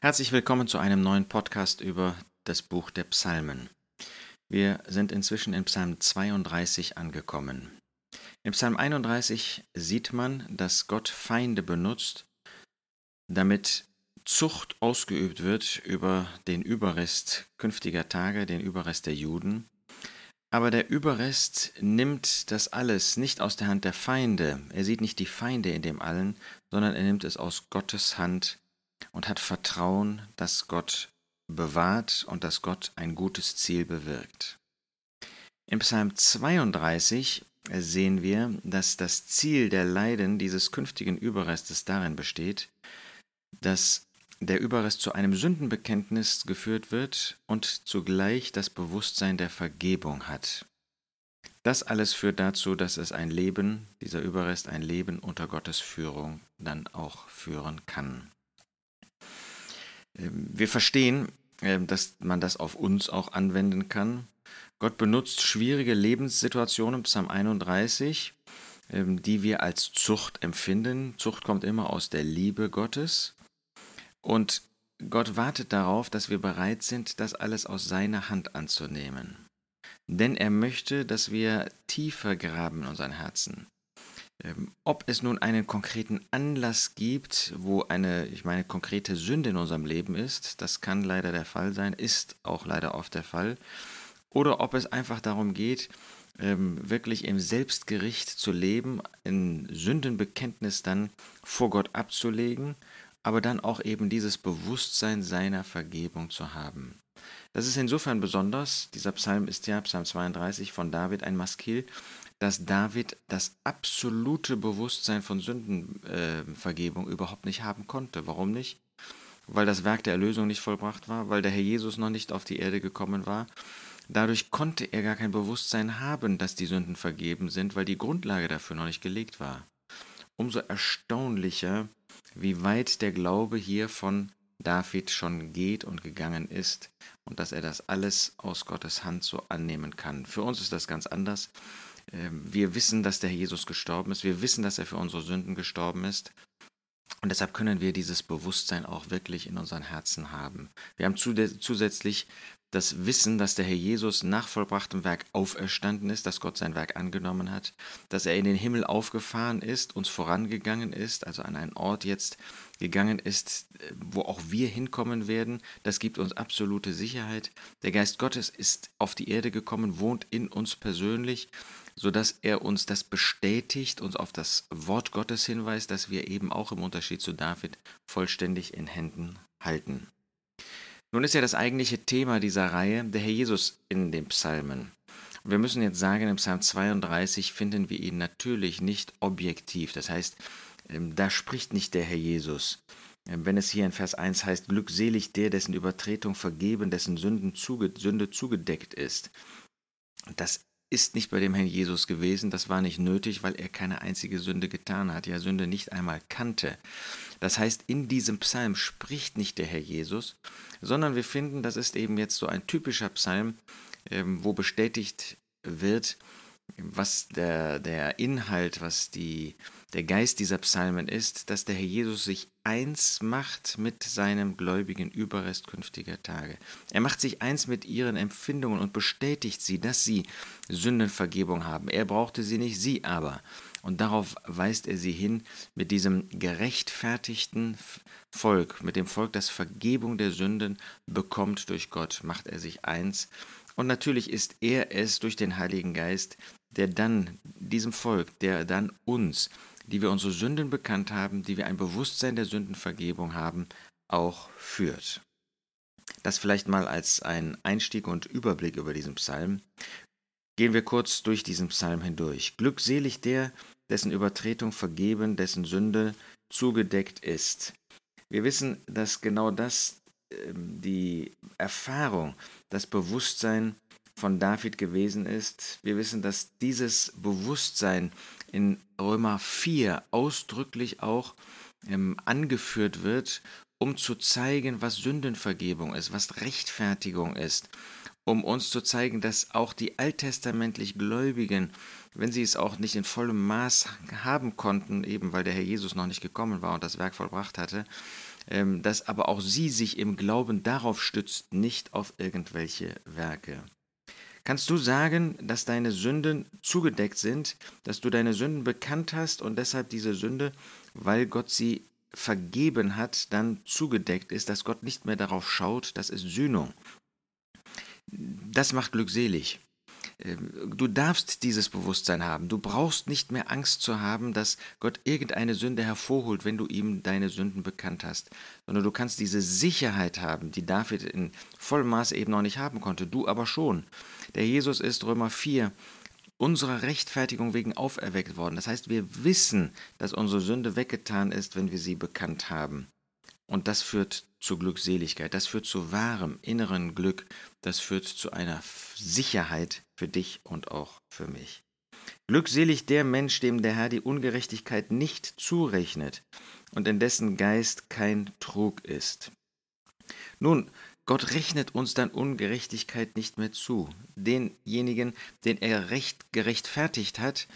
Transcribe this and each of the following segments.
Herzlich willkommen zu einem neuen Podcast über das Buch der Psalmen. Wir sind inzwischen in Psalm 32 angekommen. Im Psalm 31 sieht man, dass Gott Feinde benutzt, damit Zucht ausgeübt wird über den Überrest künftiger Tage, den Überrest der Juden. Aber der Überrest nimmt das alles nicht aus der Hand der Feinde. Er sieht nicht die Feinde in dem allen, sondern er nimmt es aus Gottes Hand und hat Vertrauen, dass Gott bewahrt und dass Gott ein gutes Ziel bewirkt. Im Psalm 32 sehen wir, dass das Ziel der Leiden dieses künftigen Überrestes darin besteht, dass der Überrest zu einem Sündenbekenntnis geführt wird und zugleich das Bewusstsein der Vergebung hat. Das alles führt dazu, dass es ein Leben, dieser Überrest ein Leben unter Gottes Führung dann auch führen kann. Wir verstehen, ähm, dass man das auf uns auch anwenden kann. Gott benutzt schwierige Lebenssituationen, Psalm 31, ähm, die wir als Zucht empfinden. Zucht kommt immer aus der Liebe Gottes. Und Gott wartet darauf, dass wir bereit sind, das alles aus seiner Hand anzunehmen. Denn er möchte, dass wir tiefer graben in unseren Herzen. Ähm, ob es nun einen konkreten Anlass gibt, wo eine, ich meine, konkrete Sünde in unserem Leben ist, das kann leider der Fall sein, ist auch leider oft der Fall, oder ob es einfach darum geht, ähm, wirklich im Selbstgericht zu leben, ein Sündenbekenntnis dann vor Gott abzulegen, aber dann auch eben dieses Bewusstsein seiner Vergebung zu haben. Das ist insofern besonders, dieser Psalm ist ja, Psalm 32 von David ein Maskil, dass David das absolute Bewusstsein von Sündenvergebung äh, überhaupt nicht haben konnte. Warum nicht? Weil das Werk der Erlösung nicht vollbracht war, weil der Herr Jesus noch nicht auf die Erde gekommen war. Dadurch konnte er gar kein Bewusstsein haben, dass die Sünden vergeben sind, weil die Grundlage dafür noch nicht gelegt war. Umso erstaunlicher, wie weit der Glaube hier von David schon geht und gegangen ist und dass er das alles aus Gottes Hand so annehmen kann. Für uns ist das ganz anders. Ähm, wir wissen, dass der Herr Jesus gestorben ist. Wir wissen, dass er für unsere Sünden gestorben ist. Und deshalb können wir dieses Bewusstsein auch wirklich in unseren Herzen haben. Wir haben zusätzlich das Wissen, dass der Herr Jesus nach vollbrachtem Werk auferstanden ist, dass Gott sein Werk angenommen hat, dass er in den Himmel aufgefahren ist, uns vorangegangen ist, also an einen Ort jetzt gegangen ist, wo auch wir hinkommen werden. Das gibt uns absolute Sicherheit. Der Geist Gottes ist auf die Erde gekommen, wohnt in uns persönlich sodass er uns das bestätigt, uns auf das Wort Gottes hinweist, dass wir eben auch im Unterschied zu David vollständig in Händen halten. Nun ist ja das eigentliche Thema dieser Reihe der Herr Jesus in den Psalmen. wir müssen jetzt sagen, im Psalm 32 finden wir ihn natürlich nicht objektiv. Das heißt, ähm, da spricht nicht der Herr Jesus. Ähm, wenn es hier in Vers 1 heißt, glückselig der, dessen Übertretung vergeben, dessen Sünden zuge Sünde zugedeckt ist. Das ist nicht bei dem Herrn Jesus gewesen, das war nicht nötig, weil er keine einzige Sünde getan hat, ja Sünde nicht einmal kannte. Das heißt, in diesem Psalm spricht nicht der Herr Jesus, sondern wir finden, das ist eben jetzt so ein typischer Psalm, ähm, wo bestätigt wird, was der, der Inhalt, was die, der Geist dieser Psalmen ist, dass der Herr Jesus sich eins macht mit seinem gläubigen Überrest künftiger Tage. Er macht sich eins mit ihren Empfindungen und bestätigt sie, dass sie Sündenvergebung haben. Er brauchte sie nicht, sie aber. Und darauf weist er sie hin mit diesem gerechtfertigten Volk, mit dem Volk, das Vergebung der Sünden bekommt durch Gott, macht er sich eins. Und natürlich ist er es durch den Heiligen Geist, der dann diesem Volk, der dann uns, die wir unsere Sünden bekannt haben, die wir ein Bewusstsein der Sündenvergebung haben, auch führt. Das vielleicht mal als ein Einstieg und Überblick über diesen Psalm. Gehen wir kurz durch diesen Psalm hindurch. Glückselig der, dessen Übertretung vergeben, dessen Sünde zugedeckt ist. Wir wissen, dass genau das ähm, die Erfahrung, das Bewusstsein von David gewesen ist. Wir wissen, dass dieses Bewusstsein in Römer 4 ausdrücklich auch ähm, angeführt wird, um zu zeigen, was Sündenvergebung ist, was Rechtfertigung ist, um uns zu zeigen, dass auch die alttestamentlich Gläubigen, wenn sie es auch nicht in vollem Maß haben konnten, eben weil der Herr Jesus noch nicht gekommen war und das Werk vollbracht hatte, ähm, dass aber auch sie sich im Glauben darauf stützt, nicht auf irgendwelche Werke. Kannst du sagen, dass deine Sünden zugedeckt sind, dass du deine Sünden bekannt hast und deshalb diese Sünde, weil Gott sie vergeben hat, dann zugedeckt ist, dass Gott nicht mehr darauf schaut, das ist Sühnung. Das macht glückselig. Ähm, du darfst dieses Bewusstsein haben. Du brauchst nicht mehr Angst zu haben, dass Gott irgendeine Sünde hervorholt, wenn du ihm deine Sünden bekannt hast, sondern du kannst diese Sicherheit haben, die David in vollem Maße eben noch nicht haben konnte, du aber schon. Der Jesus ist Römer 4 unserer Rechtfertigung wegen auferweckt worden. Das heißt, wir wissen, dass unsere Sünde weggetan ist, wenn wir sie bekannt haben. Und das führt zu Glückseligkeit, das führt zu wahrem inneren Glück, das führt zu einer Sicherheit für dich und auch für mich. Glückselig der Mensch, dem der Herr die Ungerechtigkeit nicht zurechnet und in dessen Geist kein Trug ist. Nun, Gott rechnet uns dann Ungerechtigkeit nicht mehr zu. Denjenigen, den er recht gerechtfertigt hat,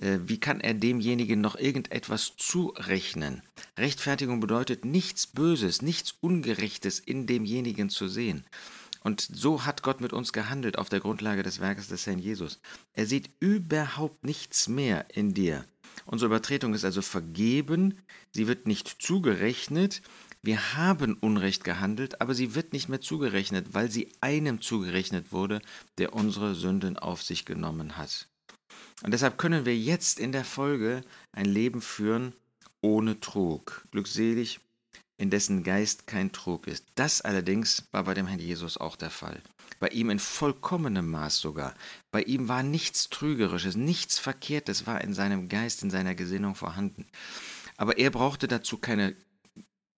äh, wie kann er demjenigen noch irgendetwas zurechnen? Rechtfertigung bedeutet nichts Böses, nichts Ungerechtes in demjenigen zu sehen. Und so hat Gott mit uns gehandelt auf der Grundlage des Werkes des Herrn Jesus. Er sieht überhaupt nichts mehr in dir. Unsere Übertretung ist also vergeben, sie wird nicht zugerechnet. Wir haben Unrecht gehandelt, aber sie wird nicht mehr zugerechnet, weil sie einem zugerechnet wurde, der unsere Sünden auf sich genommen hat. Und deshalb können wir jetzt in der Folge ein Leben führen ohne Trug, glückselig, in dessen Geist kein Trug ist. Das allerdings war bei dem Herrn Jesus auch der Fall. Bei ihm in vollkommenem Maß sogar. Bei ihm war nichts Trügerisches, nichts Verkehrtes war in seinem Geist, in seiner Gesinnung vorhanden. Aber er brauchte dazu keine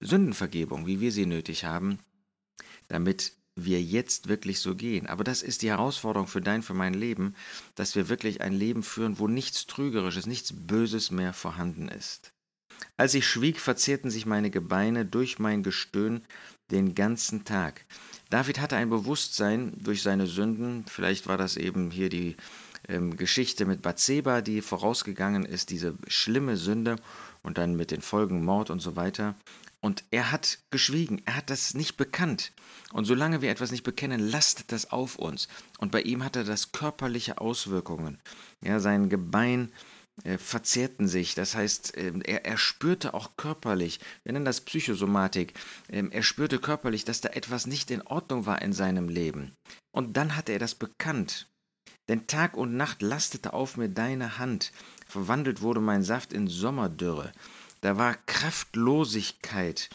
Sündenvergebung, wie wir sie nötig haben, damit wir jetzt wirklich so gehen. Aber das ist die Herausforderung für dein, für mein Leben, dass wir wirklich ein Leben führen, wo nichts Trügerisches, nichts Böses mehr vorhanden ist. Als ich schwieg, verzehrten sich meine Gebeine durch mein Gestöhn den ganzen Tag. David hatte ein Bewusstsein durch seine Sünden, vielleicht war das eben hier die ähm, Geschichte mit Bathseba, die vorausgegangen ist, diese schlimme Sünde und dann mit den Folgen Mord und so weiter. Und er hat geschwiegen, er hat das nicht bekannt. Und solange wir etwas nicht bekennen, lastet das auf uns. Und bei ihm hatte das körperliche Auswirkungen. Ja, sein Gebein äh, verzehrten sich. Das heißt, äh, er, er spürte auch körperlich, wir nennen das Psychosomatik, äh, er spürte körperlich, dass da etwas nicht in Ordnung war in seinem Leben. Und dann hatte er das bekannt. Denn Tag und Nacht lastete auf mir deine Hand, verwandelt wurde mein Saft in Sommerdürre. Da war Kraftlosigkeit.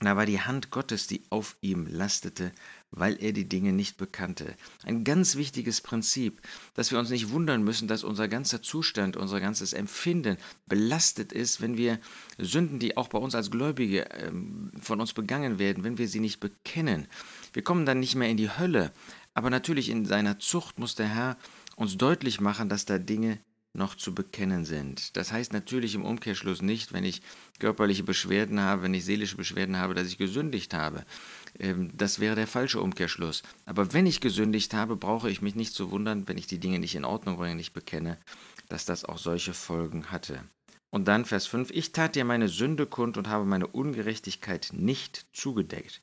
Da war die Hand Gottes, die auf ihm lastete, weil er die Dinge nicht bekannte. Ein ganz wichtiges Prinzip, dass wir uns nicht wundern müssen, dass unser ganzer Zustand, unser ganzes Empfinden belastet ist, wenn wir Sünden, die auch bei uns als Gläubige ähm, von uns begangen werden, wenn wir sie nicht bekennen. Wir kommen dann nicht mehr in die Hölle. Aber natürlich in seiner Zucht muss der Herr uns deutlich machen, dass da Dinge noch zu bekennen sind. Das heißt natürlich im Umkehrschluss nicht, wenn ich körperliche Beschwerden habe, wenn ich seelische Beschwerden habe, dass ich gesündigt habe. Ähm, das wäre der falsche Umkehrschluss. Aber wenn ich gesündigt habe, brauche ich mich nicht zu wundern, wenn ich die Dinge nicht in Ordnung bringe, nicht bekenne, dass das auch solche Folgen hatte. Und dann Vers 5, ich tat dir meine Sünde kund und habe meine Ungerechtigkeit nicht zugedeckt.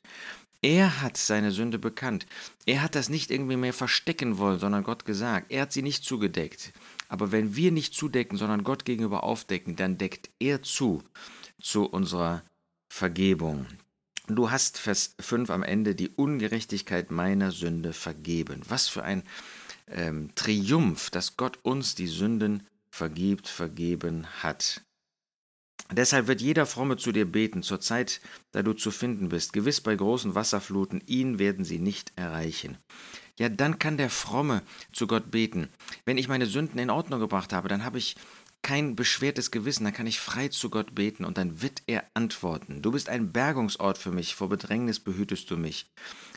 Er hat seine Sünde bekannt. Er hat das nicht irgendwie mehr verstecken wollen, sondern Gott gesagt. Er hat sie nicht zugedeckt. Aber wenn wir nicht zudecken, sondern Gott gegenüber aufdecken, dann deckt er zu zu unserer Vergebung. Du hast Vers 5 am Ende die Ungerechtigkeit meiner Sünde vergeben. Was für ein ähm, Triumph, dass Gott uns die Sünden vergibt, vergeben hat. Deshalb wird jeder Fromme zu dir beten, zur Zeit, da du zu finden bist. Gewiss bei großen Wasserfluten, ihn werden sie nicht erreichen ja, dann kann der Fromme zu Gott beten. Wenn ich meine Sünden in Ordnung gebracht habe, dann habe ich kein beschwertes Gewissen, dann kann ich frei zu Gott beten und dann wird er antworten. Du bist ein Bergungsort für mich, vor Bedrängnis behütest du mich.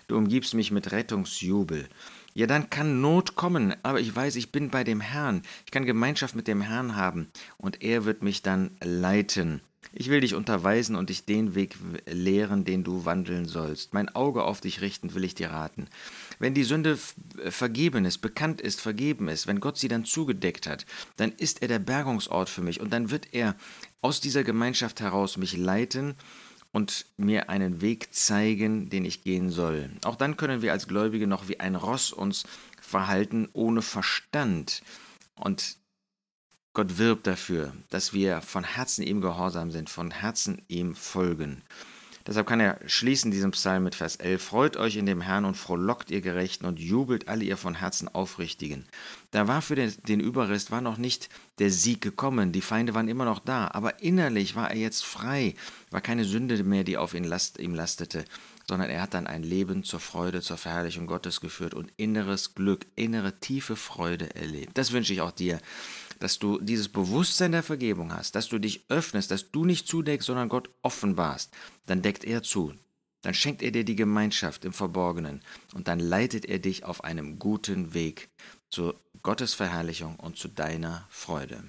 Du umgibst mich mit Rettungsjubel. Ja, dann kann Not kommen, aber ich weiß, ich bin bei dem Herrn. Ich kann Gemeinschaft mit dem Herrn haben und er wird mich dann leiten. Ich will dich unterweisen und dich den Weg lehren, den du wandeln sollst. Mein Auge auf dich richten will ich dir raten. Wenn die Sünde vergeben ist, bekannt ist, vergeben ist, wenn Gott sie dann zugedeckt hat, dann ist er der Bergungsort für mich und dann wird er aus dieser Gemeinschaft heraus mich leiten und mir einen Weg zeigen, den ich gehen soll. Auch dann können wir als Gläubige noch wie ein Ross uns verhalten ohne Verstand. Und Gott wirbt dafür, dass wir von Herzen ihm gehorsam sind, von Herzen ihm folgen. Deshalb kann er schließen diesen Psalm mit Vers 11. Freut euch in dem Herrn und frohlockt ihr Gerechten und jubelt alle ihr von Herzen Aufrichtigen. Da war für den, den Überrest war noch nicht der Sieg gekommen, die Feinde waren immer noch da, aber innerlich war er jetzt frei, war keine Sünde mehr, die auf ihn last, ihm lastete, sondern er hat dann ein Leben zur Freude, zur Verherrlichung Gottes geführt und inneres Glück, innere tiefe Freude erlebt. Das wünsche ich auch dir, dass du dieses Bewusstsein der Vergebung hast, dass du dich öffnest, dass du nicht zudeckst, sondern Gott offenbarst. Dann deckt er zu. Dann schenkt er dir die Gemeinschaft im Verborgenen und dann leitet er dich auf einem guten Weg zur Gottes Verherrlichung und zu deiner Freude.